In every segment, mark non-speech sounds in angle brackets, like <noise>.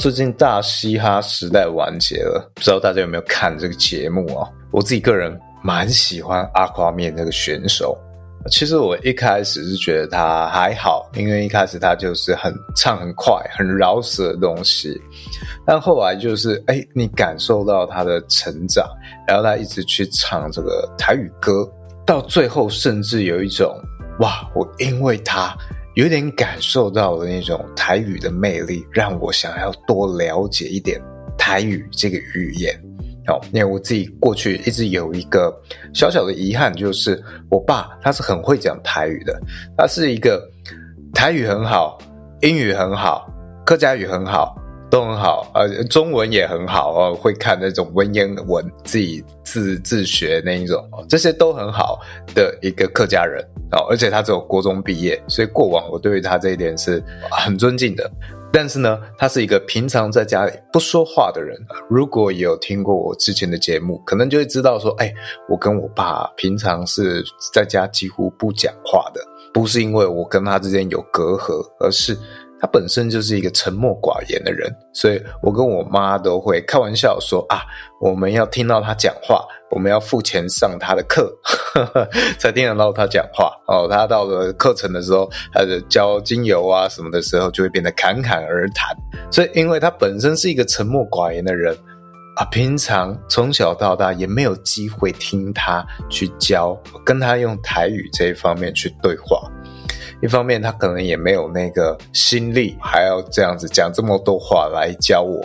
最近大嘻哈时代完结了，不知道大家有没有看这个节目啊？我自己个人蛮喜欢阿夸面这个选手。其实我一开始是觉得他还好，因为一开始他就是很唱很快、很饶舌的东西。但后来就是，哎，你感受到他的成长，然后他一直去唱这个台语歌，到最后甚至有一种，哇，我因为他。有点感受到的那种台语的魅力，让我想要多了解一点台语这个语言。哦，因为我自己过去一直有一个小小的遗憾，就是我爸他是很会讲台语的，他是一个台语很好，英语很好，客家语很好。都很好，呃，中文也很好哦，会看那种文言文，自己自自学那一种，这些都很好的一个客家人哦，而且他只有国中毕业，所以过往我对于他这一点是很尊敬的。但是呢，他是一个平常在家里不说话的人。如果有听过我之前的节目，可能就会知道说，哎，我跟我爸平常是在家几乎不讲话的，不是因为我跟他之间有隔阂，而是。他本身就是一个沉默寡言的人，所以我跟我妈都会开玩笑说啊，我们要听到他讲话，我们要付钱上他的课，才听得到他讲话哦。他到了课程的时候，他的教精油啊什么的时候，就会变得侃侃而谈。所以，因为他本身是一个沉默寡言的人啊，平常从小到大也没有机会听他去教，跟他用台语这一方面去对话。一方面，他可能也没有那个心力，还要这样子讲这么多话来教我。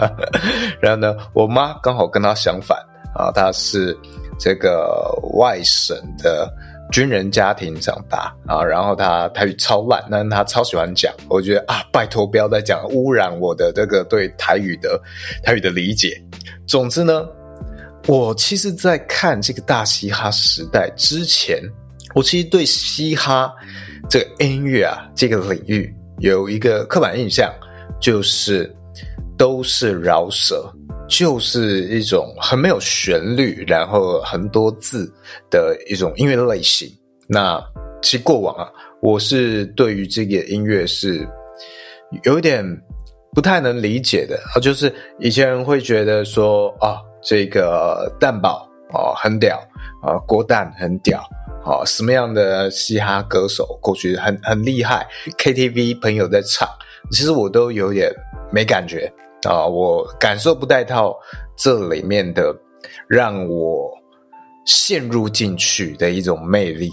<laughs> 然后呢，我妈刚好跟他相反啊，她是这个外省的军人家庭长大啊，然后她台语超烂，但是她超喜欢讲。我觉得啊，拜托不要再讲，污染我的这个对台语的台语的理解。总之呢，我其实在看这个大嘻哈时代之前。我其实对嘻哈这个音乐啊，这个领域有一个刻板印象，就是都是饶舌，就是一种很没有旋律，然后很多字的一种音乐类型。那其实过往啊，我是对于这个音乐是有一点不太能理解的啊，就是以前人会觉得说啊，这个蛋堡啊很屌啊，郭蛋很屌。啊，什么样的嘻哈歌手过去很很厉害？KTV 朋友在唱，其实我都有点没感觉啊，我感受不带到这里面的让我陷入进去的一种魅力，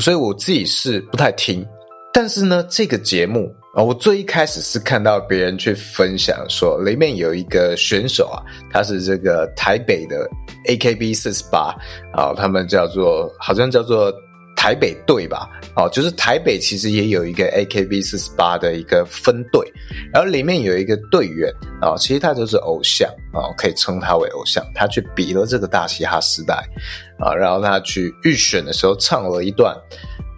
所以我自己是不太听。但是呢，这个节目啊，我最一开始是看到别人去分享说，里面有一个选手啊，他是这个台北的 AKB 四十八啊，他们叫做好像叫做台北队吧，哦，就是台北其实也有一个 AKB 四十八的一个分队，然后里面有一个队员啊，其实他就是偶像啊，可以称他为偶像，他去比了这个大嘻哈时代啊，然后他去预选的时候唱了一段。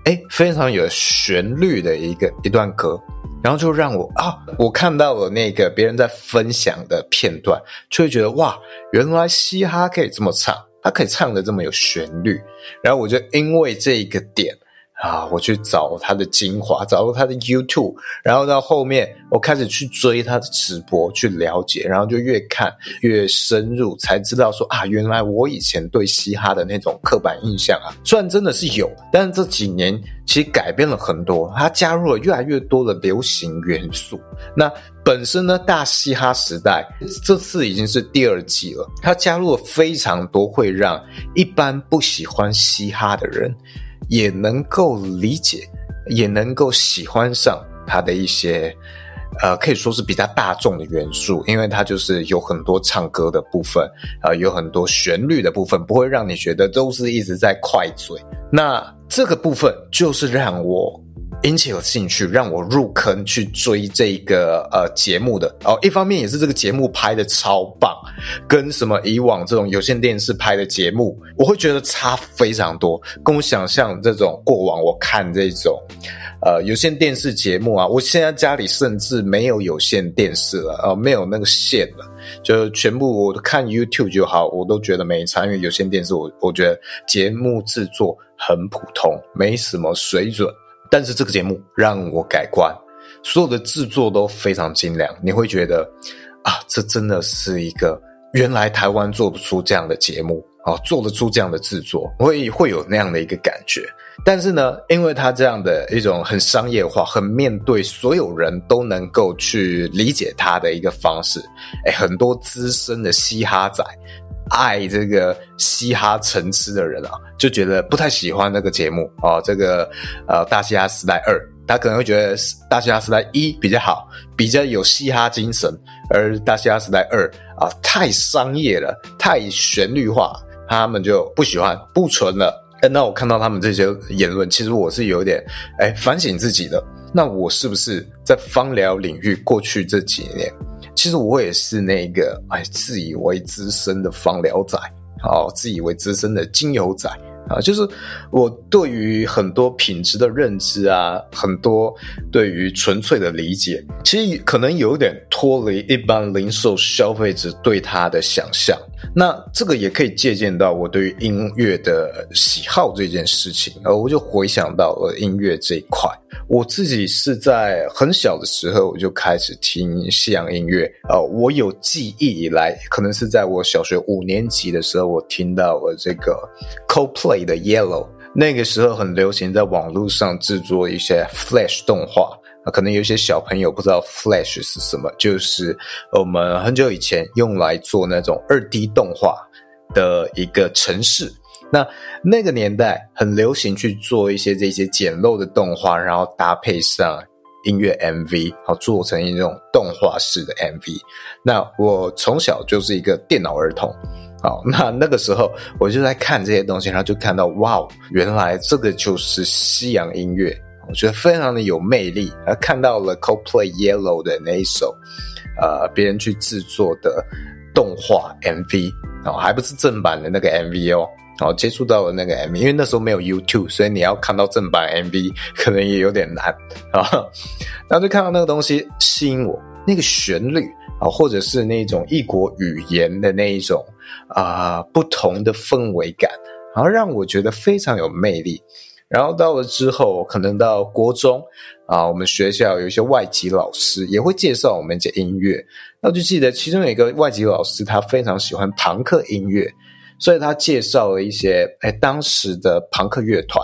哎，非常有旋律的一个一段歌，然后就让我啊，我看到了那个别人在分享的片段，就会觉得哇，原来嘻哈可以这么唱，它可以唱的这么有旋律，然后我就因为这一个点。啊！我去找他的精华，找到他的 YouTube，然后到后面我开始去追他的直播，去了解，然后就越看越深入，才知道说啊，原来我以前对嘻哈的那种刻板印象啊，虽然真的是有，但是这几年其实改变了很多，他加入了越来越多的流行元素。那本身呢，大嘻哈时代这次已经是第二季了，他加入了非常多会让一般不喜欢嘻哈的人。也能够理解，也能够喜欢上他的一些，呃，可以说是比较大众的元素，因为它就是有很多唱歌的部分，呃，有很多旋律的部分，不会让你觉得都是一直在快嘴。那这个部分就是让我引起了兴趣，让我入坑去追这个呃节目的哦。一方面也是这个节目拍的超棒，跟什么以往这种有线电视拍的节目，我会觉得差非常多，跟我想象这种过往我看这种呃有线电视节目啊，我现在家里甚至没有有线电视了，呃，没有那个线了，就全部我看 YouTube 就好，我都觉得没差，因为有线电视我我觉得节目制作很普通，没什么水准。但是这个节目让我改观，所有的制作都非常精良，你会觉得啊，这真的是一个原来台湾做不出这样的节目啊，做得出这样的制作，会会有那样的一个感觉。但是呢，因为他这样的一种很商业化、很面对所有人都能够去理解他的一个方式，诶，很多资深的嘻哈仔。爱这个嘻哈层次的人啊，就觉得不太喜欢这个节目哦。这个呃，大嘻哈时代二，他可能会觉得大嘻哈时代一比较好，比较有嘻哈精神，而大嘻哈时代二啊，太商业了，太旋律化，他们就不喜欢，不纯了。那我看到他们这些言论，其实我是有点哎反省自己的。那我是不是在芳疗领域过去这几年？其实我也是那个哎，自以为资深的芳疗仔，哦，自以为资深的精油仔。啊，就是我对于很多品质的认知啊，很多对于纯粹的理解，其实可能有点脱离一般零售消费者对它的想象。那这个也可以借鉴到我对于音乐的喜好这件事情，而我就回想到了音乐这一块。我自己是在很小的时候我就开始听西洋音乐，呃，我有记忆以来，可能是在我小学五年级的时候，我听到了这个 Coldplay 的 Yellow。那个时候很流行在网络上制作一些 Flash 动画。啊，可能有些小朋友不知道 Flash 是什么，就是我们很久以前用来做那种二 D 动画的一个程式。那那个年代很流行去做一些这些简陋的动画，然后搭配上音乐 MV，好做成一种动画式的 MV。那我从小就是一个电脑儿童，好，那那个时候我就在看这些东西，然后就看到哇，原来这个就是西洋音乐。我觉得非常的有魅力，而看到了 Coldplay Yellow 的那一首，呃，别人去制作的动画 MV 哦，还不是正版的那个 MV 哦，然后接触到了那个 MV，因为那时候没有 YouTube，所以你要看到正版 MV 可能也有点难啊。然后就看到那个东西吸引我，那个旋律啊，或者是那种异国语言的那一种啊、不同的氛围感，然后让我觉得非常有魅力。然后到了之后，可能到国中啊，我们学校有一些外籍老师也会介绍我们这音乐。那就记得其中有一个外籍老师，他非常喜欢朋克音乐，所以他介绍了一些哎当时的朋克乐团。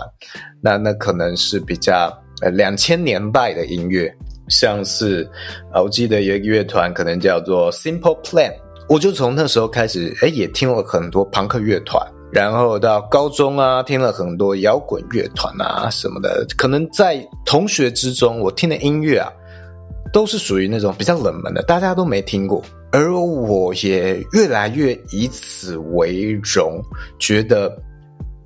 那那可能是比较呃两千年代的音乐，像是啊，我记得有一个乐团可能叫做 Simple Plan。我就从那时候开始，哎，也听了很多朋克乐团。然后到高中啊，听了很多摇滚乐团啊什么的，可能在同学之中，我听的音乐啊，都是属于那种比较冷门的，大家都没听过。而我也越来越以此为荣，觉得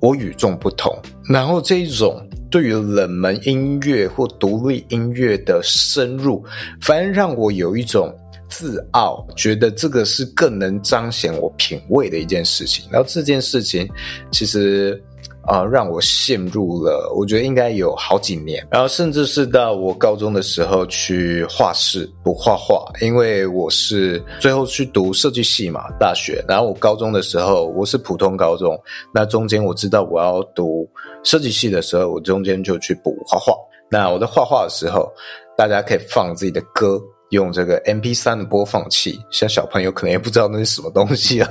我与众不同。然后这一种对于冷门音乐或独立音乐的深入，反而让我有一种。自傲，觉得这个是更能彰显我品味的一件事情。然后这件事情，其实啊、让我陷入了，我觉得应该有好几年。然后甚至是到我高中的时候去画室补画画，因为我是最后去读设计系嘛，大学。然后我高中的时候我是普通高中，那中间我知道我要读设计系的时候，我中间就去补画画。那我在画画的时候，大家可以放自己的歌。用这个 MP3 的播放器，像小朋友可能也不知道那是什么东西啊。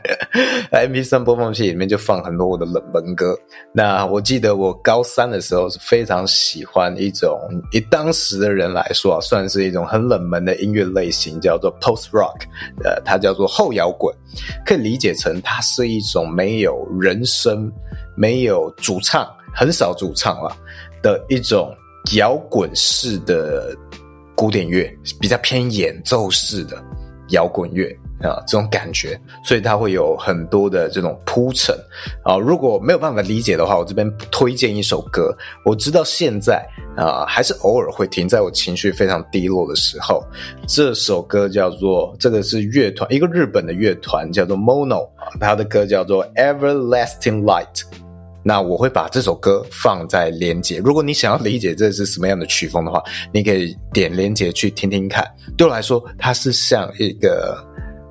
<laughs> MP3 播放器里面就放很多我的冷门歌。那我记得我高三的时候是非常喜欢一种，以当时的人来说啊，算是一种很冷门的音乐类型，叫做 Post Rock，呃，它叫做后摇滚，可以理解成它是一种没有人声、没有主唱、很少主唱了的一种摇滚式的。古典乐比较偏演奏式的摇滚乐，啊，这种感觉，所以它会有很多的这种铺陈啊。如果没有办法理解的话，我这边推荐一首歌。我知道现在啊，还是偶尔会停，在我情绪非常低落的时候，这首歌叫做这个是乐团，一个日本的乐团叫做 Mono，他的歌叫做 Everlasting Light。那我会把这首歌放在连接，如果你想要理解这是什么样的曲风的话，你可以点连接去听听看。对我来说，它是像一个。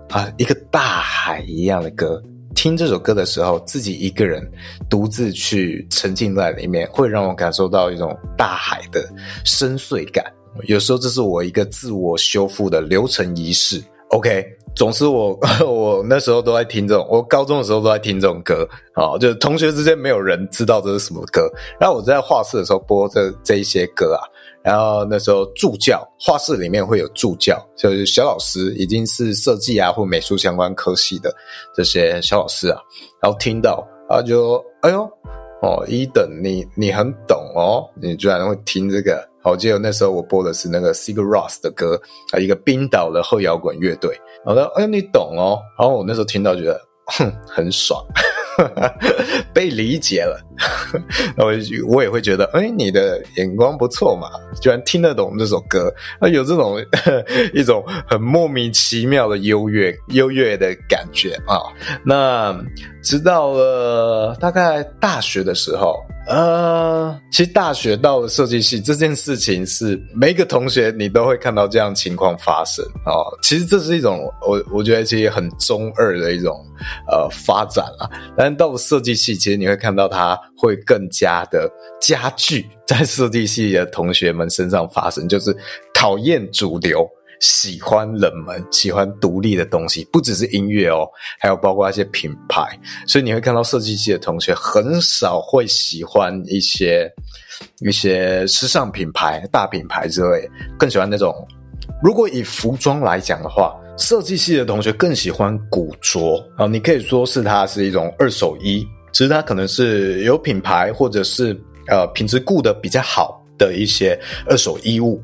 啊，一个大海一样的歌，听这首歌的时候，自己一个人独自去沉浸在里面，会让我感受到一种大海的深邃感。有时候，这是我一个自我修复的流程仪式。OK，总之我 <laughs> 我那时候都在听这种，我高中的时候都在听这种歌啊，就同学之间没有人知道这是什么歌，然后我在画室的时候播这这一些歌啊。然后那时候助教画室里面会有助教，就是小老师，已经是设计啊或美术相关科系的这些小老师啊。然后听到啊，就哎呦哦，一等你你很懂哦，你居然会听这个。我记得那时候我播的是那个 Sigur Rós 的歌啊，一个冰岛的后摇滚乐队。然后哎你懂哦，然后我那时候听到觉得哼很爽。被理解了，我我也会觉得，哎、你的眼光不错嘛，居然听得懂这首歌，啊，有这种 <laughs> 一种很莫名其妙的优越优越的感觉啊。那直到了大概大学的时候。呃，其实大学到了设计系这件事情是每一个同学你都会看到这样情况发生哦。其实这是一种我我觉得其实很中二的一种呃发展啊。但到了设计系，其实你会看到它会更加的加剧在设计系的同学们身上发生，就是讨厌主流。喜欢冷门，喜欢独立的东西，不只是音乐哦，还有包括一些品牌。所以你会看到设计系的同学很少会喜欢一些一些时尚品牌、大品牌之类，更喜欢那种。如果以服装来讲的话，设计系的同学更喜欢古着啊，你可以说是它是一种二手衣，其实它可能是有品牌，或者是呃品质顾得比较好。的一些二手衣物，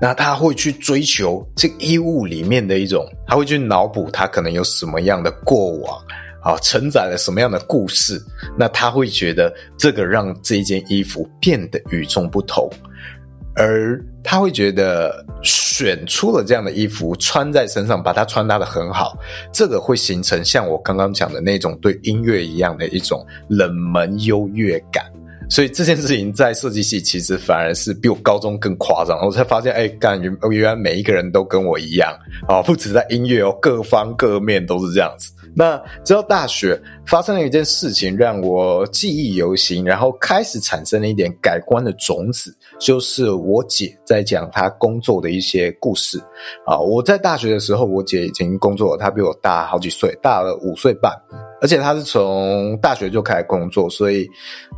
那他会去追求这衣物里面的一种，他会去脑补他可能有什么样的过往啊，承载了什么样的故事，那他会觉得这个让这一件衣服变得与众不同，而他会觉得选出了这样的衣服穿在身上，把它穿搭的很好，这个会形成像我刚刚讲的那种对音乐一样的一种冷门优越感。所以这件事情在设计系其实反而是比我高中更夸张，我才发现，哎，干，原原来每一个人都跟我一样啊，不止在音乐哦，各方各面都是这样子。那直到大学发生了一件事情，让我记忆犹新，然后开始产生了一点改观的种子，就是我姐在讲她工作的一些故事啊。我在大学的时候，我姐已经工作了，她比我大好几岁，大了五岁半。而且他是从大学就开始工作，所以，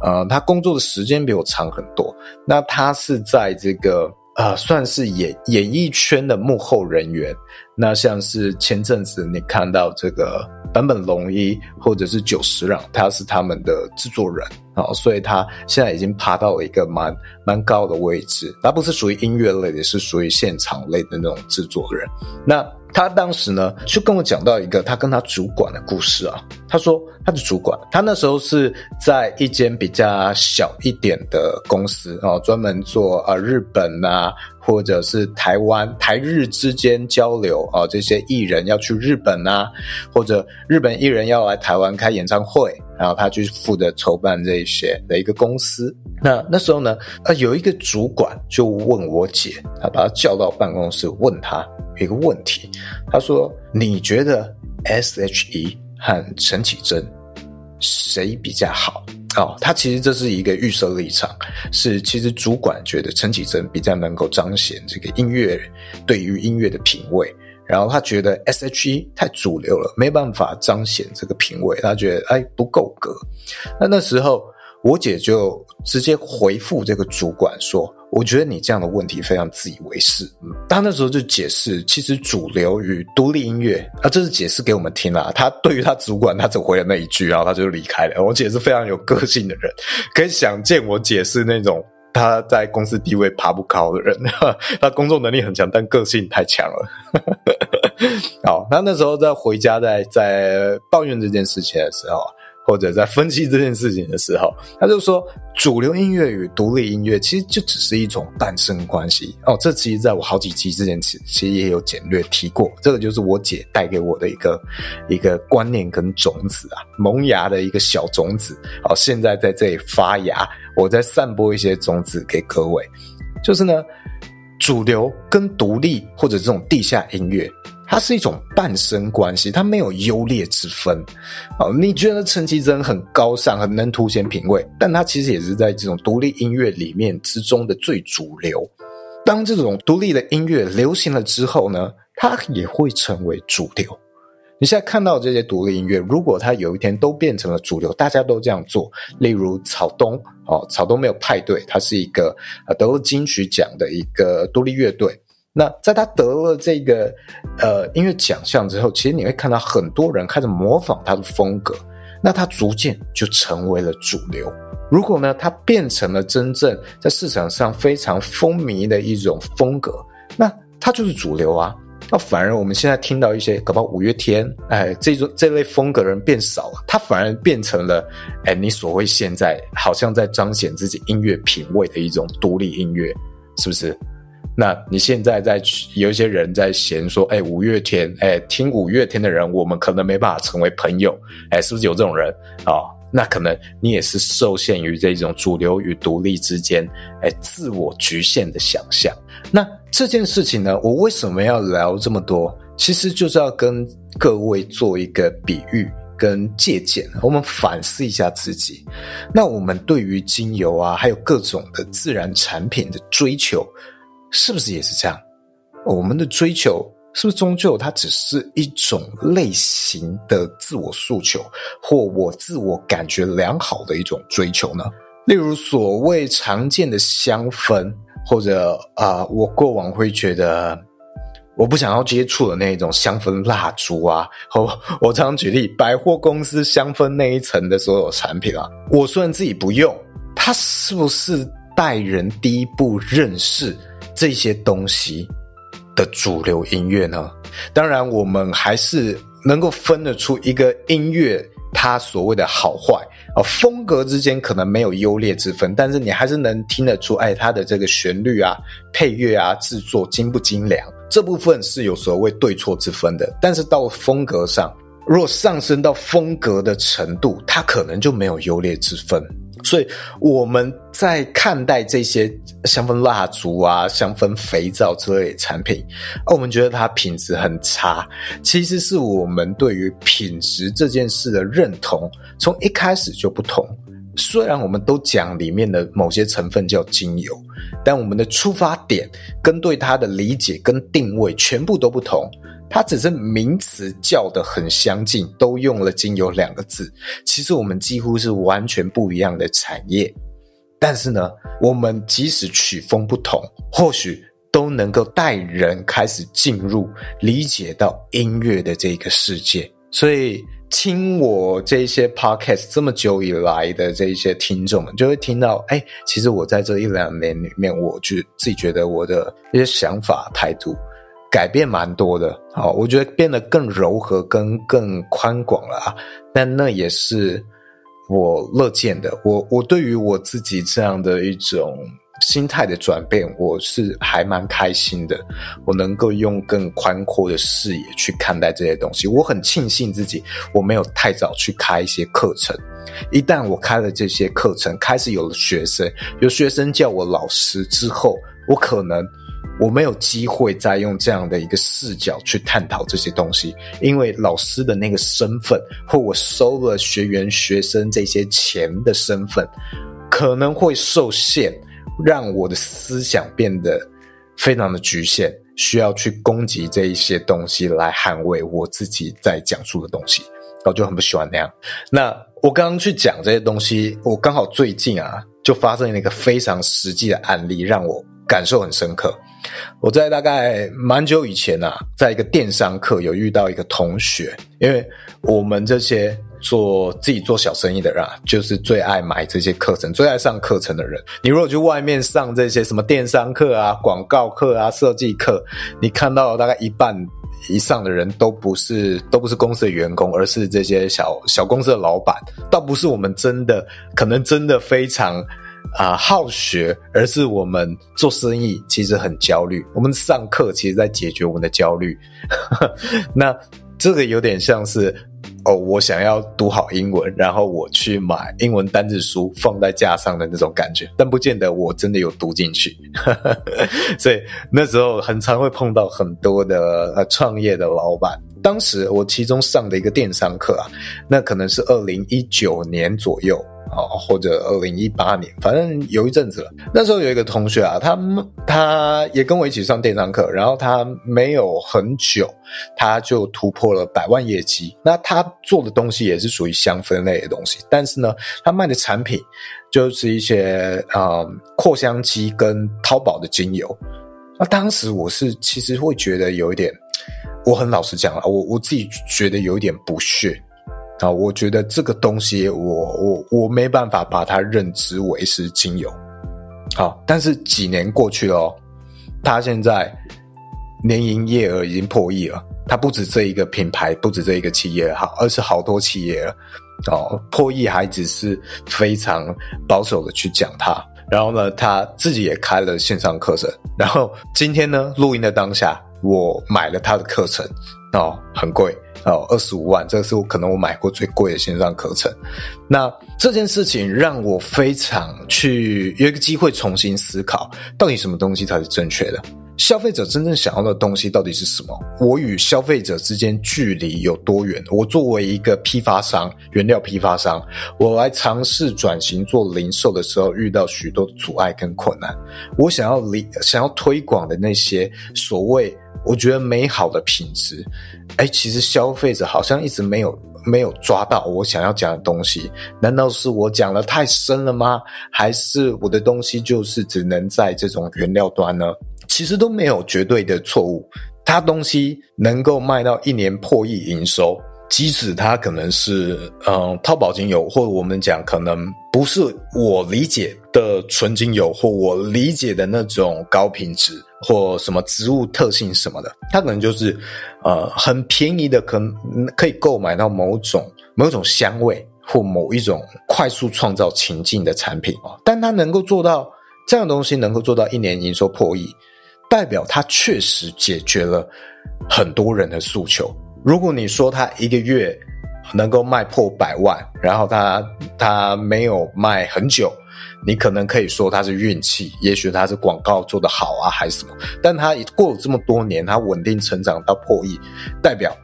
呃，他工作的时间比我长很多。那他是在这个呃，算是演演艺圈的幕后人员。那像是前阵子你看到这个坂本龙一或者是久石让，他是他们的制作人啊，所以他现在已经爬到了一个蛮蛮高的位置。他不是属于音乐类的，是属于现场类的那种制作人。那。他当时呢，就跟我讲到一个他跟他主管的故事啊。他说他的主管，他那时候是在一间比较小一点的公司啊，专门做啊日本呐，或者是台湾台日之间交流啊，这些艺人要去日本啊，或者日本艺人要来台湾开演唱会，然后他去负责筹办这一些的一个公司。那那时候呢，啊有一个主管就问我姐，他把他叫到办公室问他。一个问题，他说：“你觉得 S.H.E 和陈绮贞谁比较好？”哦，他其实这是一个预设立场，是其实主管觉得陈绮贞比较能够彰显这个音乐对于音乐的品味，然后他觉得 S.H.E 太主流了，没办法彰显这个品味，他觉得哎不够格。那那时候我姐就直接回复这个主管说。我觉得你这样的问题非常自以为是。他那时候就解释，其实主流与独立音乐啊，这是解释给我们听啦。他对于他主管，他只回了那一句，然后他就离开了。我姐是非常有个性的人，可以想见我解释那种他在公司地位爬不高的人，他工作能力很强，但个性太强了。<laughs> 好，那那时候在回家在在抱怨这件事情的时候。或者在分析这件事情的时候，他就说，主流音乐与独立音乐其实就只是一种诞生关系哦。这其实在我好几期之前其其实也有简略提过，这个就是我姐带给我的一个一个观念跟种子啊，萌芽的一个小种子。好，现在在这里发芽，我在散播一些种子给各位，就是呢，主流跟独立或者这种地下音乐。它是一种伴生关系，它没有优劣之分。哦，你觉得陈绮贞很高尚，很能凸显品味，但它其实也是在这种独立音乐里面之中的最主流。当这种独立的音乐流行了之后呢，它也会成为主流。你现在看到这些独立音乐，如果它有一天都变成了主流，大家都这样做，例如草东，哦，草东没有派对，它是一个得了金曲奖的一个独立乐队。那在他得了这个呃音乐奖项之后，其实你会看到很多人开始模仿他的风格，那他逐渐就成为了主流。如果呢，他变成了真正在市场上非常风靡的一种风格，那他就是主流啊。那反而我们现在听到一些搞不好五月天，哎，这种这类风格的人变少了，他反而变成了哎，你所谓现在好像在彰显自己音乐品味的一种独立音乐，是不是？那你现在在有一些人在嫌说，哎，五月天，哎，听五月天的人，我们可能没办法成为朋友，哎，是不是有这种人啊？哦，那可能你也是受限于这种主流与独立之间，哎，自我局限的想象。那这件事情呢，我为什么要聊这么多？其实就是要跟各位做一个比喻跟借鉴，我们反思一下自己。那我们对于精油啊，还有各种的自然产品的追求。是不是也是这样？我们的追求是不是终究它只是一种类型的自我诉求，或我自我感觉良好的一种追求呢？例如所谓常见的香氛，或者啊、我过往会觉得我不想要接触的那种香氛蜡烛啊，我我常举例百货公司香氛那一层的所有产品啊，我虽然自己不用，它是不是带人第一步认识？这些东西的主流音乐呢？当然，我们还是能够分得出一个音乐它所谓的好坏啊，风格之间可能没有优劣之分，但是你还是能听得出，哎，它的这个旋律啊、配乐啊、制作精不精良，这部分是有所谓对错之分的。但是到风格上，若上升到风格的程度，它可能就没有优劣之分。所以我们在看待这些香氛蜡烛啊、香氛肥皂之类的产品，我们觉得它品质很差，其实是我们对于品质这件事的认同从一开始就不同。虽然我们都讲里面的某些成分叫精油，但我们的出发点跟对它的理解跟定位全部都不同。它只是名词叫得很相近，都用了“精油”两个字。其实我们几乎是完全不一样的产业，但是呢，我们即使曲风不同，或许都能够带人开始进入理解到音乐的这个世界。所以，听我这些 podcast 这么久以来的这些听众们，就会听到，哎，其实我在这一两年里面，我就自己觉得我的一些想法态度。改变蛮多的，好，我觉得变得更柔和，跟更宽广了啊。但那也是我乐见的。我我对于我自己这样的一种心态的转变，我是还蛮开心的。我能够用更宽阔的视野去看待这些东西，我很庆幸自己我没有太早去开一些课程。一旦我开了这些课程，开始有了学生，有学生叫我老师之后，我可能。我没有机会再用这样的一个视角去探讨这些东西，因为老师的那个身份，或我收了学员、学生这些钱的身份，可能会受限，让我的思想变得非常的局限，需要去攻击这一些东西来捍卫我自己在讲述的东西，我就很不喜欢那样。那我刚刚去讲这些东西，我刚好最近啊，就发生了一个非常实际的案例，让我感受很深刻。我在大概蛮久以前啊，在一个电商课有遇到一个同学，因为我们这些做自己做小生意的人啊，就是最爱买这些课程，最爱上课程的人。你如果去外面上这些什么电商课啊、广告课啊、设计课，你看到大概一半以上的人都不是都不是公司的员工，而是这些小小公司的老板。倒不是我们真的可能真的非常啊、好学，而是我们做生意其实很焦虑。我们上课其实在解决我们的焦虑。<laughs> 那这个有点像是哦，我想要读好英文，然后我去买英文单字书放在架上的那种感觉，但不见得我真的有读进去。<laughs> 所以那时候很常会碰到很多的呃创业的老板。当时我其中上的一个电商课啊，那可能是二零一九年左右。哦，或者二零一八年，反正有一阵子了。那时候有一个同学啊，他他也跟我一起上电商课，然后他没有很久，他就突破了百万业绩。那他做的东西也是属于香氛类的东西，但是呢，他卖的产品就是一些呃扩香机跟淘宝的精油。那当时我是其实会觉得有一点，我很老实讲了，我我自己觉得有一点不屑。啊，我觉得这个东西我，我我没办法把它认知为是精油。好，但是几年过去了哦，他现在年营业额已经破亿了。他不止这一个品牌，不止这一个企业，好，而是好多企业了。哦，破亿还只是非常保守的去讲它。然后呢，他自己也开了线上课程。然后今天呢，录音的当下，我买了他的课程。哦，很贵。哦，二十五万，这是我可能我买过最贵的线上课程。那这件事情让我非常去有一个机会重新思考，到底什么东西才是正确的？消费者真正想要的东西到底是什么？我与消费者之间距离有多远？我作为一个批发商，原料批发商，我来尝试转型做零售的时候，遇到许多阻碍跟困难。我想要理想要推广的那些所谓。我觉得美好的品质，哎，其实消费者好像一直没有没有抓到我想要讲的东西。难道是我讲的太深了吗？还是我的东西就是只能在这种原料端呢？其实都没有绝对的错误。它东西能够卖到一年破亿营收，即使它可能是嗯淘宝精油，或者我们讲可能不是我理解的纯精油，或我理解的那种高品质。或什么植物特性什么的，它可能就是，呃，很便宜的，可能可以购买到某种某种香味或某一种快速创造情境的产品哦。但它能够做到这样的东西，能够做到一年营收破亿，代表它确实解决了很多人的诉求。如果你说它一个月能够卖破百万，然后它它没有卖很久。你可能可以说它是运气，也许它是广告做得好啊，还是什么？但它过了这么多年，它稳定成长到破亿，代表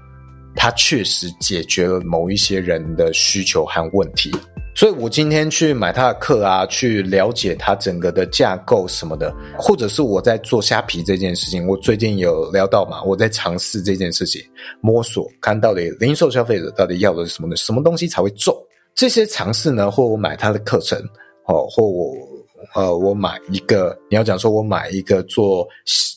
它确实解决了某一些人的需求和问题。所以我今天去买他的课啊，去了解他整个的架构什么的，或者是我在做虾皮这件事情，我最近有聊到嘛，我在尝试这件事情，摸索看到底零售消费者到底要的是什么的，什么东西才会中？这些尝试呢，或我买他的课程。哦，或我，呃，我买一个，你要讲说我买一个做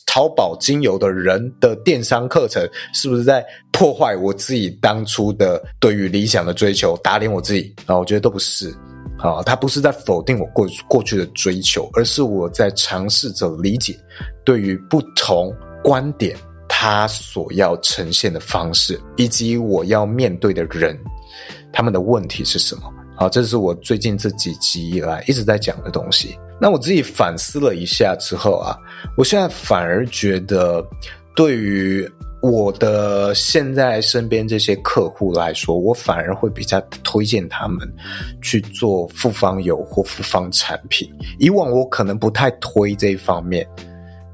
淘宝精油的人的电商课程，是不是在破坏我自己当初的对于理想的追求，打脸我自己？啊，我觉得都不是，啊，他不是在否定我过过去的追求，而是我在尝试着理解对于不同观点他所要呈现的方式，以及我要面对的人，他们的问题是什么。好，这是我最近这几集以来一直在讲的东西。那我自己反思了一下之后啊，我现在反而觉得，对于我的现在身边这些客户来说，我反而会比较推荐他们去做复方油或复方产品。以往我可能不太推这一方面，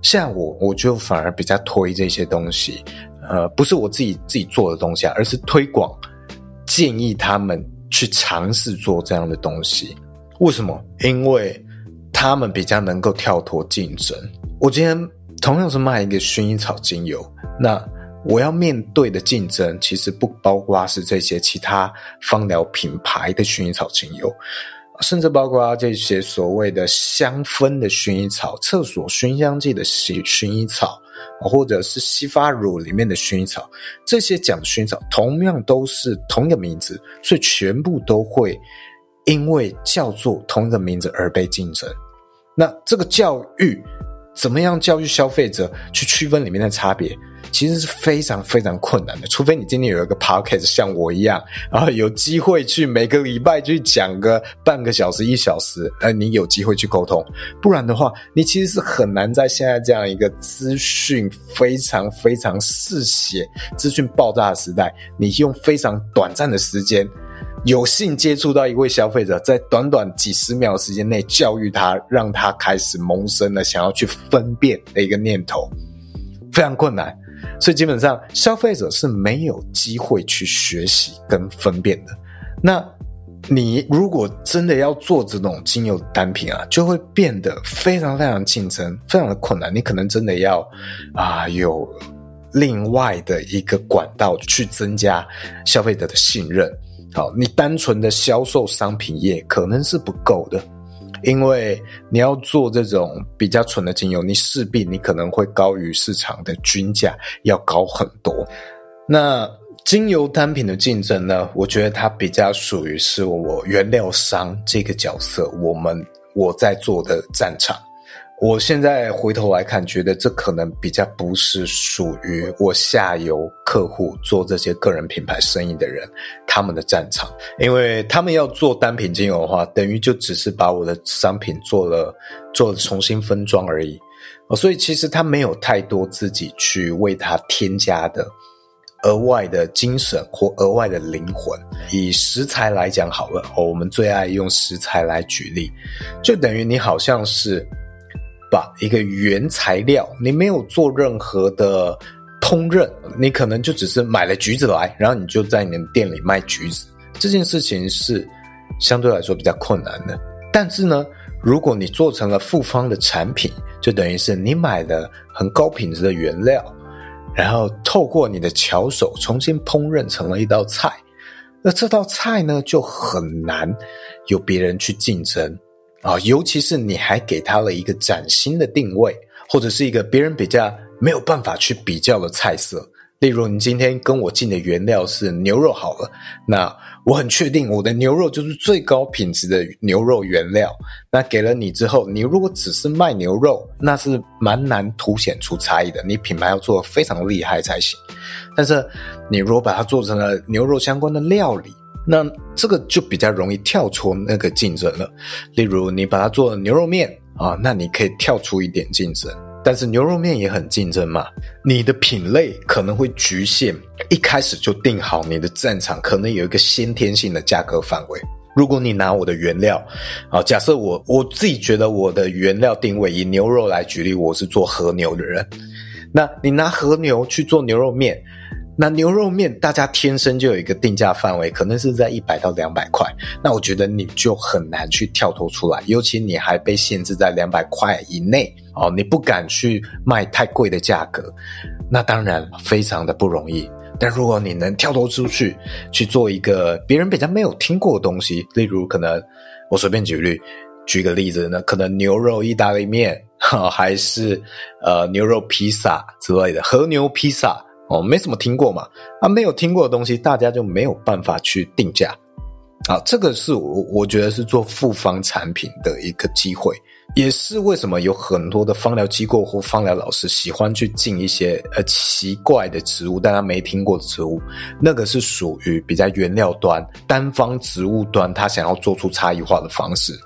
现在我我就反而比较推这些东西。呃，不是我自己自己做的东西啊，而是推广，建议他们。去尝试做这样的东西，为什么？因为他们比较能够跳脱竞争。我今天同样是卖一个薰衣草精油，那我要面对的竞争其实不包括是这些其他芳疗品牌的薰衣草精油，甚至包括这些所谓的香氛的薰衣草、厕所熏香剂的薰薰衣草或者是西发乳里面的薰衣草，这些讲的薰衣草同样都是同一个名字，所以全部都会因为叫做同一个名字而被竞争。那这个教育怎么样教育消费者去区分里面的差别？其实是非常非常困难的，除非你今天有一个 podcast 像我一样，然后有机会去每个礼拜去讲个半个小时一小时，呃，你有机会去沟通，不然的话，你其实是很难在现在这样一个资讯非常非常嗜血、资讯爆炸的时代，你用非常短暂的时间，有幸接触到一位消费者，在短短几十秒的时间内教育他，让他开始萌生了想要去分辨的一个念头，非常困难。所以基本上，消费者是没有机会去学习跟分辨的。那你如果真的要做这种精油单品啊，就会变得非常非常竞争，非常的困难。你可能真的要啊有另外的一个管道去增加消费者的信任。好，你单纯的销售商品业可能是不够的。因为你要做这种比较纯的精油，你势必你可能会高于市场的均价，要高很多。那精油单品的竞争呢？我觉得它比较属于是我原料商这个角色，我们我在做的战场。我现在回头来看，觉得这可能比较不是属于我下游客户做这些个人品牌生意的人他们的战场，因为他们要做单品精油的话，等于就只是把我的商品做了做了重新分装而已，所以其实他没有太多自己去为它添加的额外的精神或额外的灵魂。以食材来讲好了，哦我们最爱用食材来举例，就等于你好像是。把一个原材料，你没有做任何的烹饪，你可能就只是买了橘子来，然后你就在你的店里卖橘子。这件事情是相对来说比较困难的。但是呢，如果你做成了复方的产品，就等于是你买了很高品质的原料，然后透过你的巧手重新烹饪成了一道菜。那这道菜呢，就很难有别人去竞争。啊，尤其是你还给他了一个崭新的定位，或者是一个别人比较没有办法去比较的菜色。例如，你今天跟我进的原料是牛肉好了，那我很确定我的牛肉就是最高品质的牛肉原料。那给了你之后，你如果只是卖牛肉，那是蛮难凸显出差异的。你品牌要做得非常厉害才行。但是，你如果把它做成了牛肉相关的料理，那这个就比较容易跳出那个竞争了。例如，你把它做牛肉面啊，那你可以跳出一点竞争。但是牛肉面也很竞争嘛，你的品类可能会局限，一开始就定好你的战场，可能有一个先天性的价格范围。如果你拿我的原料啊，假设我我自己觉得我的原料定位以牛肉来举例，我是做和牛的人，那你拿和牛去做牛肉面。那牛肉面，大家天生就有一个定价范围，可能是在一百到两百块。那我觉得你就很难去跳脱出来，尤其你还被限制在两百块以内哦，你不敢去卖太贵的价格，那当然非常的不容易。但如果你能跳脱出去，去做一个别人比较没有听过的东西，例如可能我随便举例，举个例子呢，可能牛肉意大利面，哈，还是呃牛肉披萨之类的，和牛披萨。哦，没什么听过嘛，啊，没有听过的东西，大家就没有办法去定价，啊，这个是我我觉得是做复方产品的一个机会。也是为什么有很多的芳疗机构或芳疗老师喜欢去进一些呃奇怪的植物，但他没听过的植物，那个是属于比较原料端、单方植物端，他想要做出差异化的方式。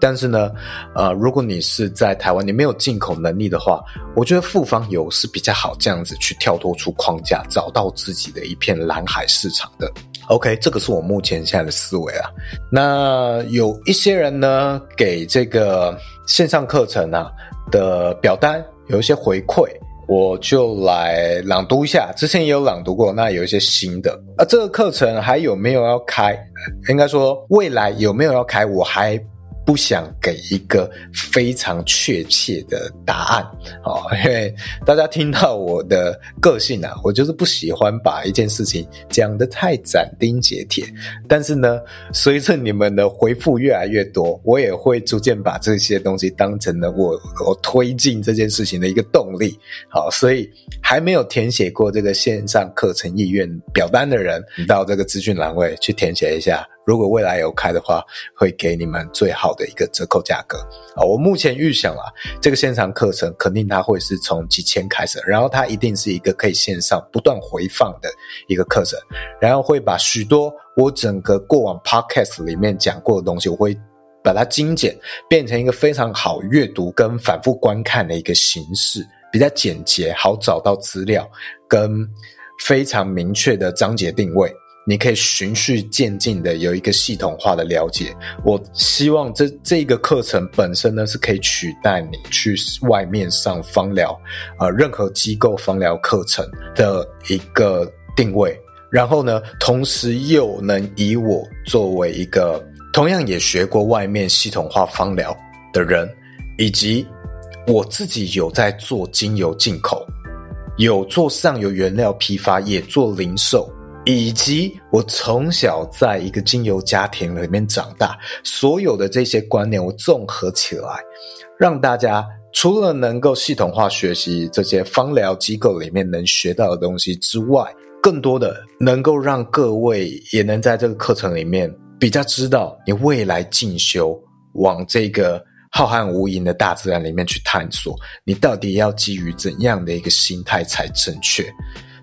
但是呢，呃，如果你是在台湾，你没有进口能力的话，我觉得复方油是比较好这样子去跳脱出框架，找到自己的一片蓝海市场的。OK，这个是我目前现在的思维啊。那有一些人呢，给这个线上课程啊的表单有一些回馈，我就来朗读一下。之前也有朗读过，那有一些新的。啊，这个课程还有没有要开？应该说未来有没有要开，我还不想给一个非常确切的答案，哦，因为大家听到我的个性啊，我就是不喜欢把一件事情讲得太斩钉截铁。但是呢，随着你们的回复越来越多，我也会逐渐把这些东西当成了我我推进这件事情的一个动力。好，所以还没有填写过这个线上课程意愿表单的人，到这个资讯栏位去填写一下。如果未来有开的话，会给你们最好的一个折扣价格啊！我目前预想啊，这个线上课程肯定它会是从几千开始，然后它一定是一个可以线上不断回放的一个课程，然后会把许多我整个过往 podcast 里面讲过的东西，我会把它精简，变成一个非常好阅读跟反复观看的一个形式，比较简洁，好找到资料，跟非常明确的章节定位。你可以循序渐进的有一个系统化的了解。我希望这这个课程本身呢，是可以取代你去外面上芳疗，呃，任何机构芳疗课程的一个定位。然后呢，同时又能以我作为一个同样也学过外面系统化芳疗的人，以及我自己有在做精油进口，有做上游原料批发，也做零售。以及我从小在一个精油家庭里面长大，所有的这些观念我综合起来，让大家除了能够系统化学习这些芳疗机构里面能学到的东西之外，更多的能够让各位也能在这个课程里面比较知道你未来进修往这个浩瀚无垠的大自然里面去探索，你到底要基于怎样的一个心态才正确？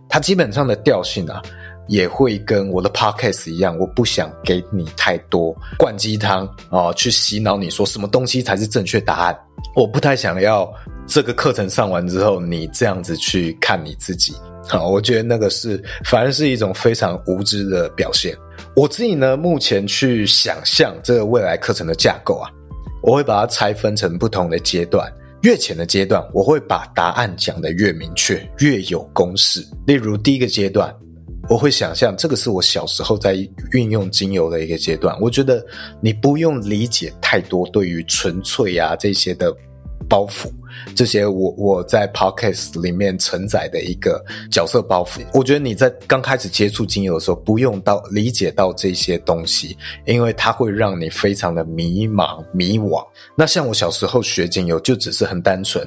它基本上的调性啊。也会跟我的 podcast 一样，我不想给你太多灌鸡汤啊，去洗脑你说什么东西才是正确答案。我不太想要这个课程上完之后，你这样子去看你自己。好，我觉得那个是反而是一种非常无知的表现。我自己呢，目前去想象这个未来课程的架构啊，我会把它拆分成不同的阶段。越浅的阶段，我会把答案讲得越明确，越有公式。例如第一个阶段。我会想象这个是我小时候在运用精油的一个阶段。我觉得你不用理解太多对于纯粹啊这些的包袱，这些我我在 podcast 里面承载的一个角色包袱。我觉得你在刚开始接触精油的时候，不用到理解到这些东西，因为它会让你非常的迷茫迷惘。那像我小时候学精油，就只是很单纯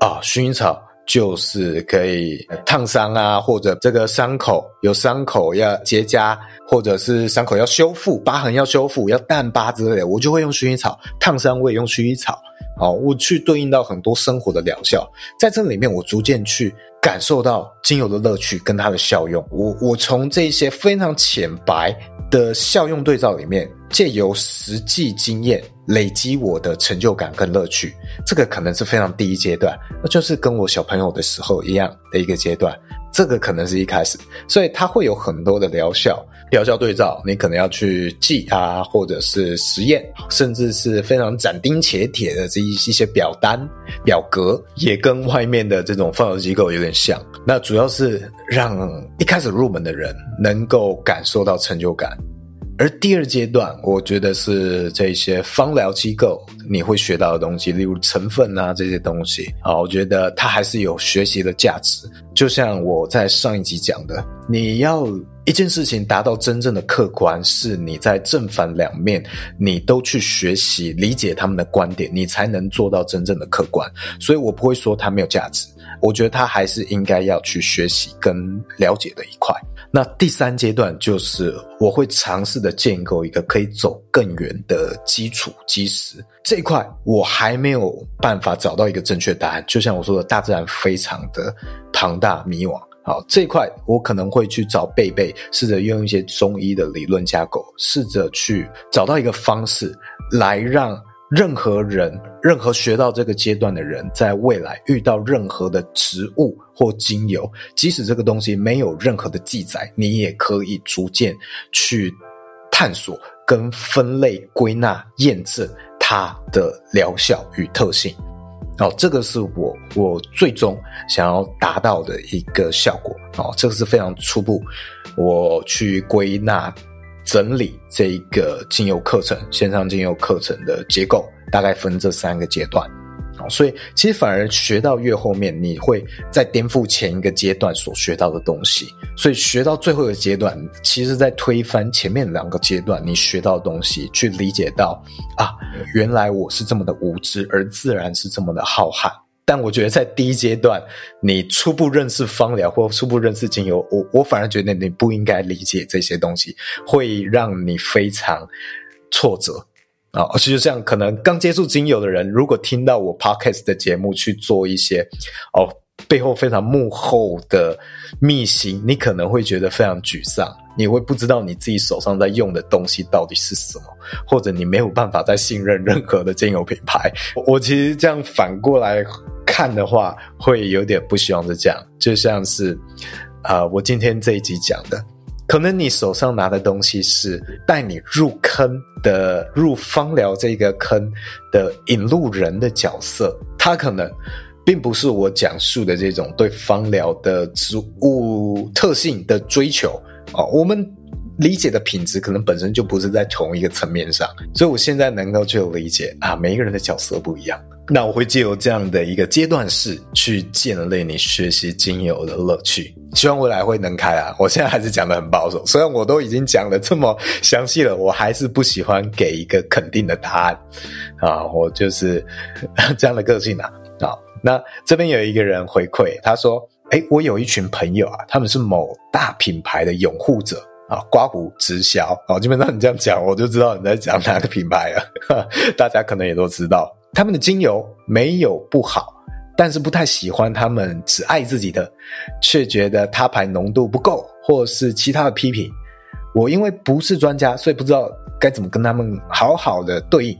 啊，薰衣草。就是可以烫伤啊，或者这个伤口有伤口要结痂，或者是伤口要修复，疤痕要修复，要淡疤之类的，我就会用薰衣草。烫伤我也用薰衣草。好，我去对应到很多生活的疗效，在这里面我逐渐去感受到精油的乐趣跟它的效用。我我从这些非常浅白的效用对照里面，借由实际经验。累积我的成就感跟乐趣，这个可能是非常第一阶段，那就是跟我小朋友的时候一样的一个阶段。这个可能是一开始，所以它会有很多的疗效、疗效对照，你可能要去记啊，或者是实验，甚至是非常斩钉截铁的这一一些表单、表格，也跟外面的这种放疗机构有点像。那主要是让一开始入门的人能够感受到成就感。而第二阶段，我觉得是这些方疗机构你会学到的东西，例如成分啊这些东西啊，我觉得它还是有学习的价值。就像我在上一集讲的，你要一件事情达到真正的客观，是你在正反两面你都去学习理解他们的观点，你才能做到真正的客观。所以我不会说它没有价值，我觉得它还是应该要去学习跟了解的一块。那第三阶段就是我会尝试的建构一个可以走更远的基础基石，这一块我还没有办法找到一个正确答案。就像我说的，大自然非常的庞大迷惘。好，这一块我可能会去找贝贝，试着用一些中医的理论架构，试着去找到一个方式来让。任何人，任何学到这个阶段的人，在未来遇到任何的植物或精油，即使这个东西没有任何的记载，你也可以逐渐去探索、跟分类、归纳、验证它的疗效与特性。哦，这个是我我最终想要达到的一个效果。哦，这个是非常初步，我去归纳。整理这一个精油课程，线上精油课程的结构，大概分这三个阶段。所以其实反而学到越后面，你会在颠覆前一个阶段所学到的东西。所以学到最后一个阶段，其实在推翻前面两个阶段你学到的东西，去理解到啊，原来我是这么的无知，而自然是这么的浩瀚。但我觉得在第一阶段，你初步认识芳疗或初步认识精油，我我反而觉得你不应该理解这些东西，会让你非常挫折。啊，而且就像可能刚接触精油的人，如果听到我 podcast 的节目去做一些哦背后非常幕后的秘辛，你可能会觉得非常沮丧，你会不知道你自己手上在用的东西到底是什么，或者你没有办法再信任任何的精油品牌。我其实这样反过来看的话，会有点不希望是这样，就像是啊、呃，我今天这一集讲的。可能你手上拿的东西是带你入坑的，入芳疗这个坑的引路人的角色，他可能并不是我讲述的这种对芳疗的植物特性的追求。啊，我们理解的品质可能本身就不是在同一个层面上，所以我现在能够去理解啊，每一个人的角色不一样。那我会借由这样的一个阶段式去建立你学习精油的乐趣，希望未来会能开啊！我现在还是讲的很保守，虽然我都已经讲的这么详细了，我还是不喜欢给一个肯定的答案啊！我就是这样的个性啊！啊，那这边有一个人回馈，他说：“诶，我有一群朋友啊，他们是某大品牌的拥护者啊，刮胡直销啊，基本上你这样讲，我就知道你在讲哪个品牌了，大家可能也都知道。”他们的精油没有不好，但是不太喜欢他们只爱自己的，却觉得他牌浓度不够，或是其他的批评。我因为不是专家，所以不知道该怎么跟他们好好的对应。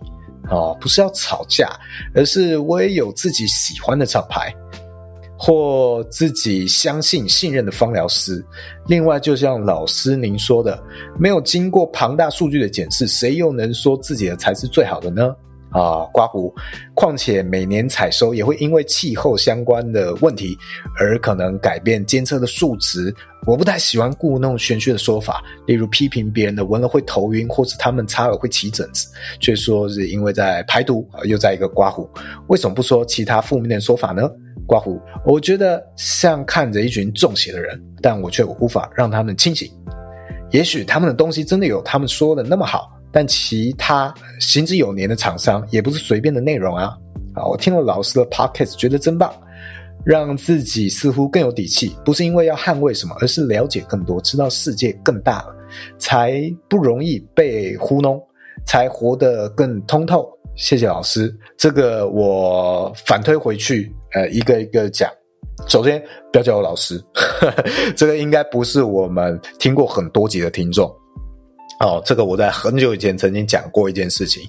哦，不是要吵架，而是我也有自己喜欢的厂牌，或自己相信信任的芳疗师。另外，就像老师您说的，没有经过庞大数据的检视，谁又能说自己的才是最好的呢？啊，刮胡，况且每年采收也会因为气候相关的问题而可能改变监测的数值。我不太喜欢故弄玄虚的说法，例如批评别人的闻了会头晕，或是他们擦了会起疹子，却说是因为在排毒，又在一个刮胡。为什么不说其他负面的说法呢？刮胡，我觉得像看着一群中邪的人，但我却无法让他们清醒。也许他们的东西真的有他们说的那么好。但其他行之有年的厂商也不是随便的内容啊！啊，我听了老师的 podcast，觉得真棒，让自己似乎更有底气。不是因为要捍卫什么，而是了解更多，知道世界更大了，才不容易被糊弄，才活得更通透。谢谢老师，这个我反推回去，呃，一个一个讲。首先，不要叫我老师，呵呵，这个应该不是我们听过很多集的听众。哦，这个我在很久以前曾经讲过一件事情。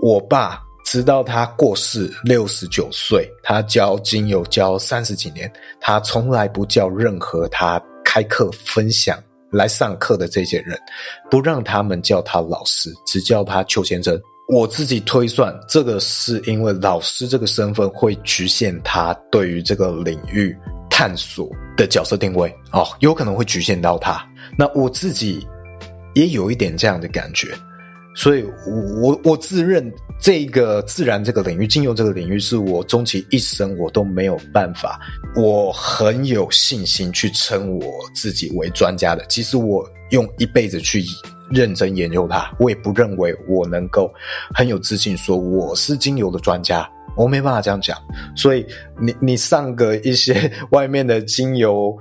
我爸直到他过世六十九岁，他教精油教三十几年，他从来不叫任何他开课分享来上课的这些人，不让他们叫他老师，只叫他邱先生。我自己推算，这个是因为老师这个身份会局限他对于这个领域探索的角色定位哦，有可能会局限到他。那我自己。也有一点这样的感觉，所以我，我我自认这个自然这个领域，精油这个领域，是我终其一生我都没有办法，我很有信心去称我自己为专家的。其实我用一辈子去认真研究它，我也不认为我能够很有自信说我是精油的专家，我没办法这样讲。所以，你你上个一些 <laughs> 外面的精油。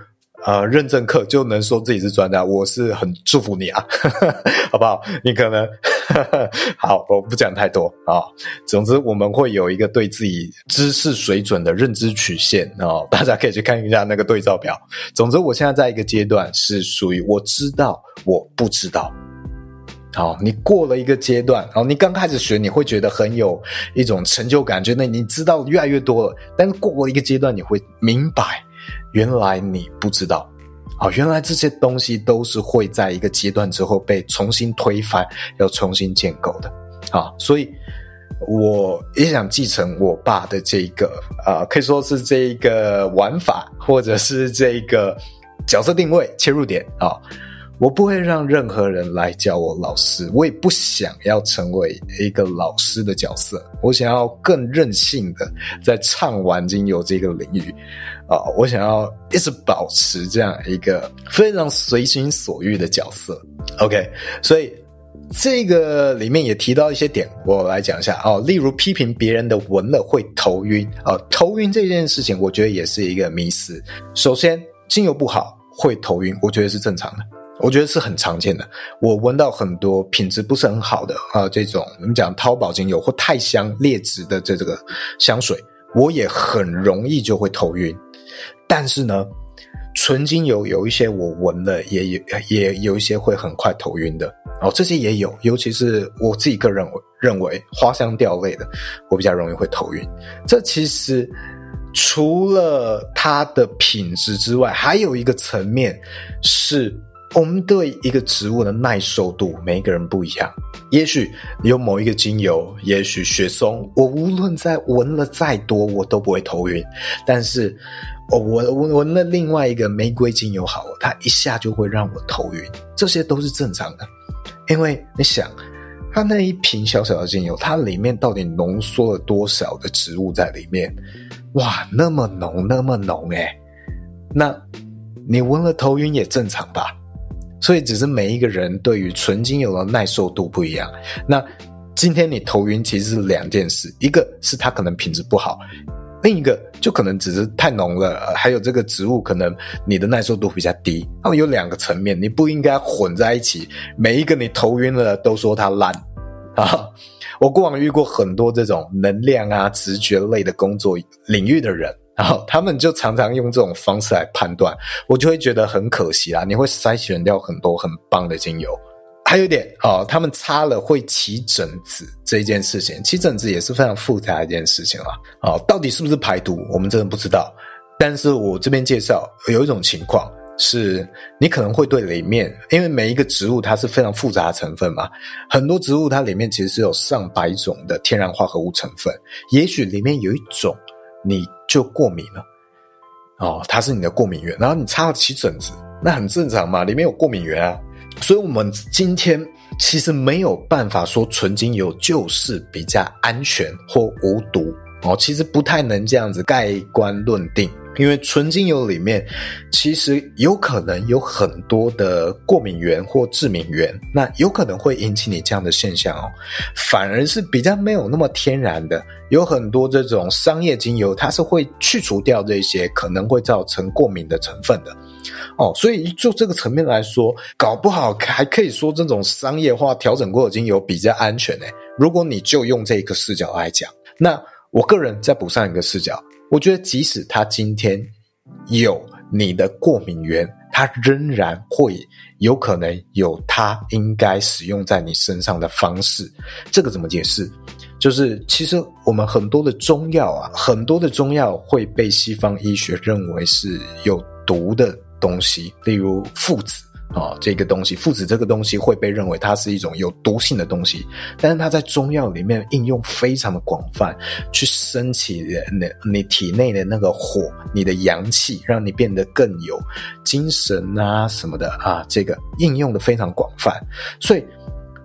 呃，认证课就能说自己是专家，我是很祝福你啊，呵 <laughs> 呵好不好？你可能呵呵 <laughs> 好，我不讲太多啊、总之，我们会有一个对自己知识水准的认知曲线哦，大家可以去看一下那个对照表。总之，我现在在一个阶段是属于我知道我不知道。好、你过了一个阶段，好、哦，你刚开始学，你会觉得很有一种成就感，觉得你知道越来越多了。但是过了一个阶段，你会明白。原来你不知道，啊，原来这些东西都是会在一个阶段之后被重新推翻，要重新建构的，啊，所以我也想继承我爸的这个，啊，可以说是这一个玩法，或者是这一个角色定位切入点。啊，我不会让任何人来叫我老师，我也不想要成为一个老师的角色。我想要更任性的在畅玩精油这个领域啊，我想要一直保持这样一个非常随心所欲的角色。OK，所以这个里面也提到一些点，我来讲一下哦。例如批评别人的闻了会头晕啊，头晕这件事情，我觉得也是一个迷思。首先，精油不好会头晕，我觉得是正常的。我觉得是很常见的。我闻到很多品质不是很好的啊，这种我们讲淘宝精油或太香劣质的这这个香水，我也很容易就会头晕。但是呢，纯精油有一些我闻了也有也有一些会很快头晕的哦，这些也有，尤其是我自己个人认为花香调类的，我比较容易会头晕。这其实除了它的品质之外，还有一个层面是。我们对一个植物的耐受度，每一个人不一样。也许有某一个精油，也许雪松，我无论在闻了再多，我都不会头晕。但是，我我闻了另外一个玫瑰精油，好，它一下就会让我头晕。这些都是正常的，因为你想，它那一瓶小小的精油，它里面到底浓缩了多少的植物在里面？哇，那么浓，那么浓，诶，那你闻了头晕也正常吧？所以，只是每一个人对于纯精油的耐受度不一样。那今天你头晕其实是两件事，一个是它可能品质不好，另一个就可能只是太浓了，还有这个植物可能你的耐受度比较低。那么有两个层面，你不应该混在一起。每一个你头晕了都说它烂啊！我过往遇过很多这种能量啊、直觉类的工作领域的人。然后他们就常常用这种方式来判断，我就会觉得很可惜啦。你会筛选掉很多很棒的精油。还有一点哦，他们擦了会起疹子这一件事情，起疹子也是非常复杂的一件事情啦。哦，到底是不是排毒，我们真的不知道。但是我这边介绍有一种情况是，你可能会对里面，因为每一个植物它是非常复杂的成分嘛，很多植物它里面其实是有上百种的天然化合物成分，也许里面有一种你。就过敏了，哦，它是你的过敏源，然后你擦了起疹子，那很正常嘛，里面有过敏源啊，所以我们今天其实没有办法说纯精油就是比较安全或无毒哦，其实不太能这样子盖棺论定。因为纯精油里面其实有可能有很多的过敏源或致敏源，那有可能会引起你这样的现象哦。反而是比较没有那么天然的，有很多这种商业精油，它是会去除掉这些可能会造成过敏的成分的哦。所以就这个层面来说，搞不好还可以说这种商业化调整过的精油比较安全呢。如果你就用这个视角来讲，那我个人再补上一个视角。我觉得，即使他今天有你的过敏源，他仍然会有可能有他应该使用在你身上的方式。这个怎么解释？就是其实我们很多的中药啊，很多的中药会被西方医学认为是有毒的东西，例如附子。啊、哦，这个东西，附子这个东西会被认为它是一种有毒性的东西，但是它在中药里面应用非常的广泛，去升起你你体内的那个火，你的阳气，让你变得更有精神啊什么的啊，这个应用的非常广泛，所以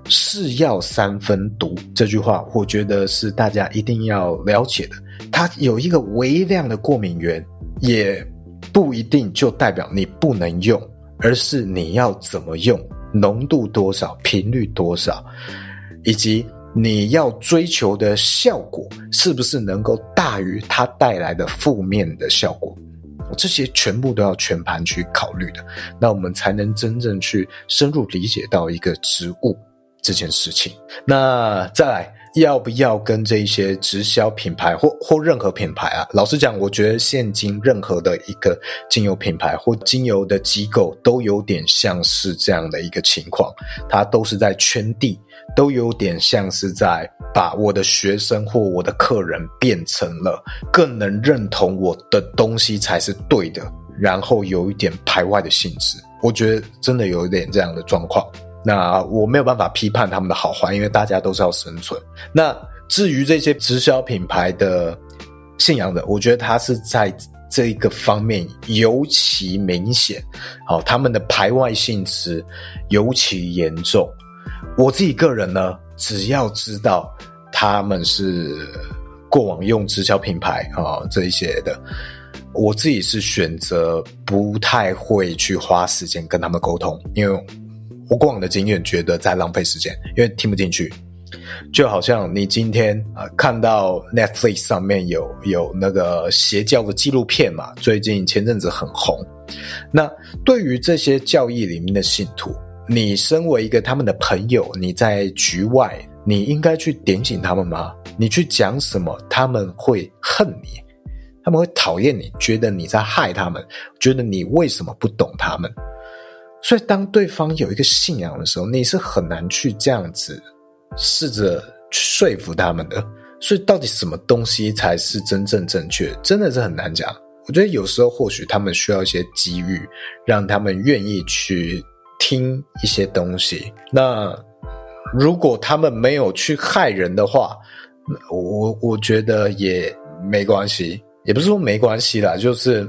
是药三分毒这句话，我觉得是大家一定要了解的。它有一个微量的过敏原，也不一定就代表你不能用。而是你要怎么用，浓度多少，频率多少，以及你要追求的效果是不是能够大于它带来的负面的效果，这些全部都要全盘去考虑的，那我们才能真正去深入理解到一个植物这件事情。那再来。要不要跟这些直销品牌或或任何品牌啊？老实讲，我觉得现今任何的一个精油品牌或精油的机构都有点像是这样的一个情况，它都是在圈地，都有点像是在把我的学生或我的客人变成了更能认同我的东西才是对的，然后有一点排外的性质。我觉得真的有一点这样的状况。那我没有办法批判他们的好坏，因为大家都是要生存。那至于这些直销品牌的信仰的，我觉得他是在这一个方面尤其明显，好，他们的排外性质尤其严重。我自己个人呢，只要知道他们是过往用直销品牌啊这一些的，我自己是选择不太会去花时间跟他们沟通，因为我过往的经验觉得在浪费时间，因为听不进去。就好像你今天啊、看到 Netflix 上面有有那个邪教的纪录片嘛，最近前阵子很红。那对于这些教义里面的信徒，你身为一个他们的朋友，你在局外，你应该去点醒他们吗？你去讲什么，他们会恨你，他们会讨厌你，觉得你在害他们，觉得你为什么不懂他们？所以当对方有一个信仰的时候，你是很难去这样子。试着去说服他们的，所以到底什么东西才是真正正确，真的是很难讲。我觉得有时候或许他们需要一些机遇，让他们愿意去听一些东西。那如果他们没有去害人的话，我我觉得也没关系，也不是说没关系啦，就是。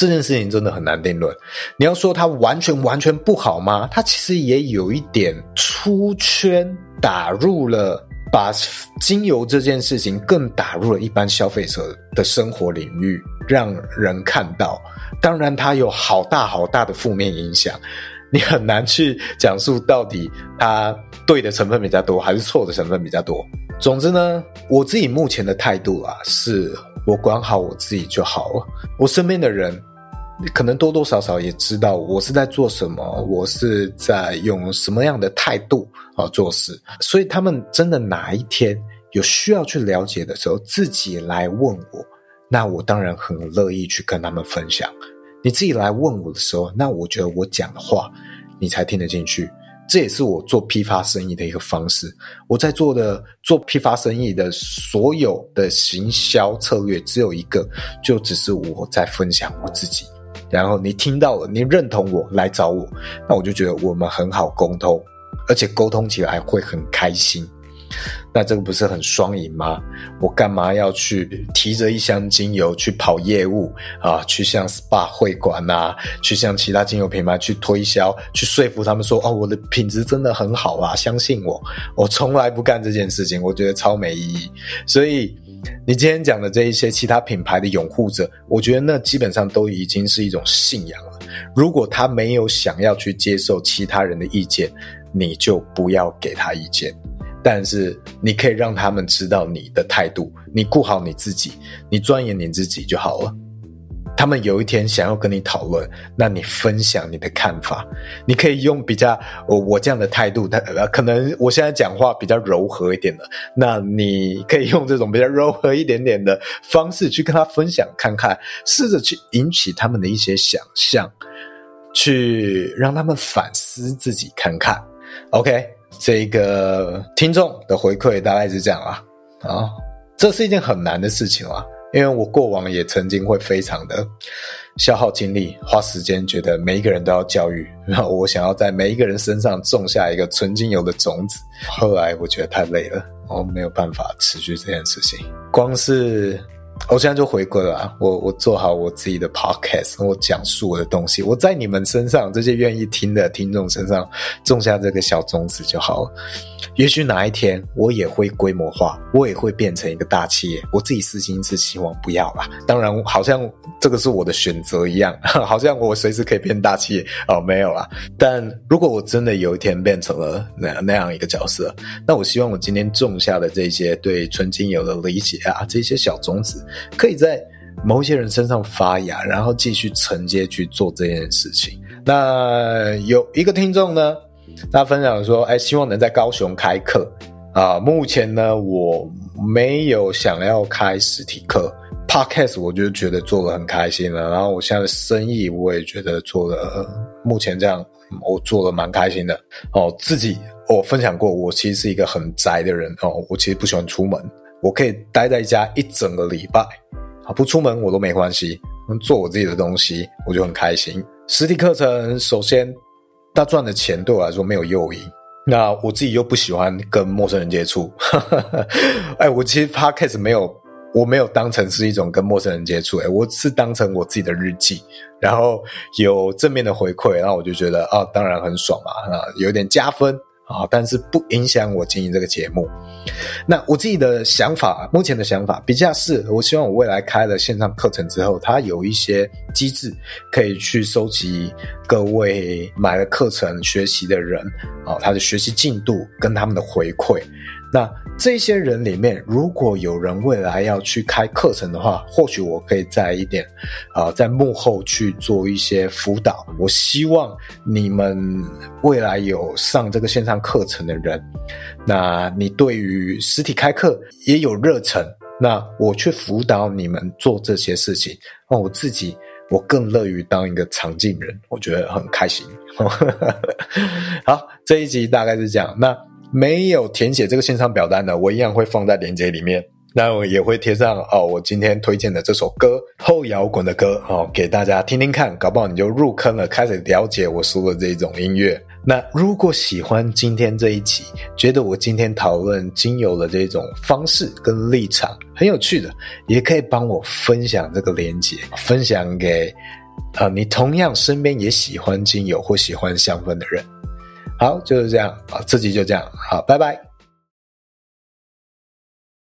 这件事情真的很难定论。你要说它完全完全不好吗？它其实也有一点出圈，打入了把精油这件事情更打入了一般消费者的生活领域，让人看到。当然，它有好大好大的负面影响，你很难去讲述到底它对的成分比较多还是错的成分比较多。总之呢，我自己目前的态度啊，是我管好我自己就好了。我身边的人。可能多多少少也知道我是在做什么，我是在用什么样的态度啊做事，所以他们真的哪一天有需要去了解的时候，自己来问我，那我当然很乐意去跟他们分享。你自己来问我的时候，那我觉得我讲的话你才听得进去，这也是我做批发生意的一个方式。我在做的做批发生意的所有的行销策略只有一个，就只是我在分享我自己。然后你听到了，你认同我来找我，那我就觉得我们很好沟通，而且沟通起来会很开心。那这个不是很双赢吗？我干嘛要去提着一箱精油去跑业务啊？去向 SPA 会馆啊，去向其他精油品牌去推销，去说服他们说哦，我的品质真的很好啊，相信我。我从来不干这件事情，我觉得超没意义。所以。你今天讲的这一些其他品牌的拥护者，我觉得那基本上都已经是一种信仰了。如果他没有想要去接受其他人的意见，你就不要给他意见。但是你可以让他们知道你的态度，你顾好你自己，你钻研你自己就好了。他们有一天想要跟你讨论，那你分享你的看法，你可以用比较我我这样的态度，他呃可能我现在讲话比较柔和一点的，那你可以用这种比较柔和一点点的方式去跟他分享看看，试着去引起他们的一些想象，去让他们反思自己看看。OK，这个听众的回馈大概是这样啊，啊，这是一件很难的事情啊。因为我过往也曾经会非常的消耗精力、花时间，觉得每一个人都要教育，然后我想要在每一个人身上种下一个纯精油的种子。后来我觉得太累了，我没有办法持续这件事情。光是我现在就回归了，我我做好我自己的 podcast，我讲述我的东西，我在你们身上这些愿意听的听众身上种下这个小种子就好了。也许哪一天我也会规模化，我也会变成一个大企业。我自己私心是希望不要啦。当然，好像这个是我的选择一样，<laughs> 好像我随时可以变大企业哦，没有啦。但如果我真的有一天变成了那那样一个角色，那我希望我今天种下的这些对纯精油的理解啊，这些小种子，可以在某些人身上发芽，然后继续承接去做这件事情。那有一个听众呢，他分享说：“哎，希望能在高雄开课啊。目前呢，我没有想要开实体课。Podcast 我就觉得做得很开心了。然后我现在的生意，我也觉得做的目前这样，我做得蛮开心的。哦，自己我分享过，我其实是一个很宅的人哦。我其实不喜欢出门，我可以待在家一整个礼拜，啊，不出门我都没关系，做我自己的东西，我就很开心。实体课程首先。”他赚的钱对我来说没有诱因，那我自己又不喜欢跟陌生人接触。<laughs> 哎，我其实 Podcast 没有我没有当成是一种跟陌生人接触，哎，我是当成我自己的日记，然后有正面的回馈，然后我就觉得啊，当然很爽嘛，啊，有点加分。啊，但是不影响我经营这个节目。那我自己的想法，目前的想法比较是，我希望我未来开了线上课程之后，它有一些机制可以去收集各位买了课程学习的人啊，他的学习进度跟他们的回馈。那这些人里面，如果有人未来要去开课程的话，或许我可以在一点，啊，在幕后去做一些辅导。我希望你们未来有上这个线上课程的人，那你对于实体开课也有热忱，那我去辅导你们做这些事情，那我自己我更乐于当一个常进人，我觉得很开心。好，这一集大概是这样。那。没有填写这个线上表单的，我一样会放在链接里面。那我也会贴上哦，我今天推荐的这首歌，后摇滚的歌哦，给大家听听看，搞不好你就入坑了，开始了解我说的这种音乐。那如果喜欢今天这一集，觉得我今天讨论精油的这种方式跟立场很有趣的，也可以帮我分享这个链接，分享给啊、你同样身边也喜欢精油或喜欢香氛的人。好，就是这样啊，这集就这样，好，拜拜。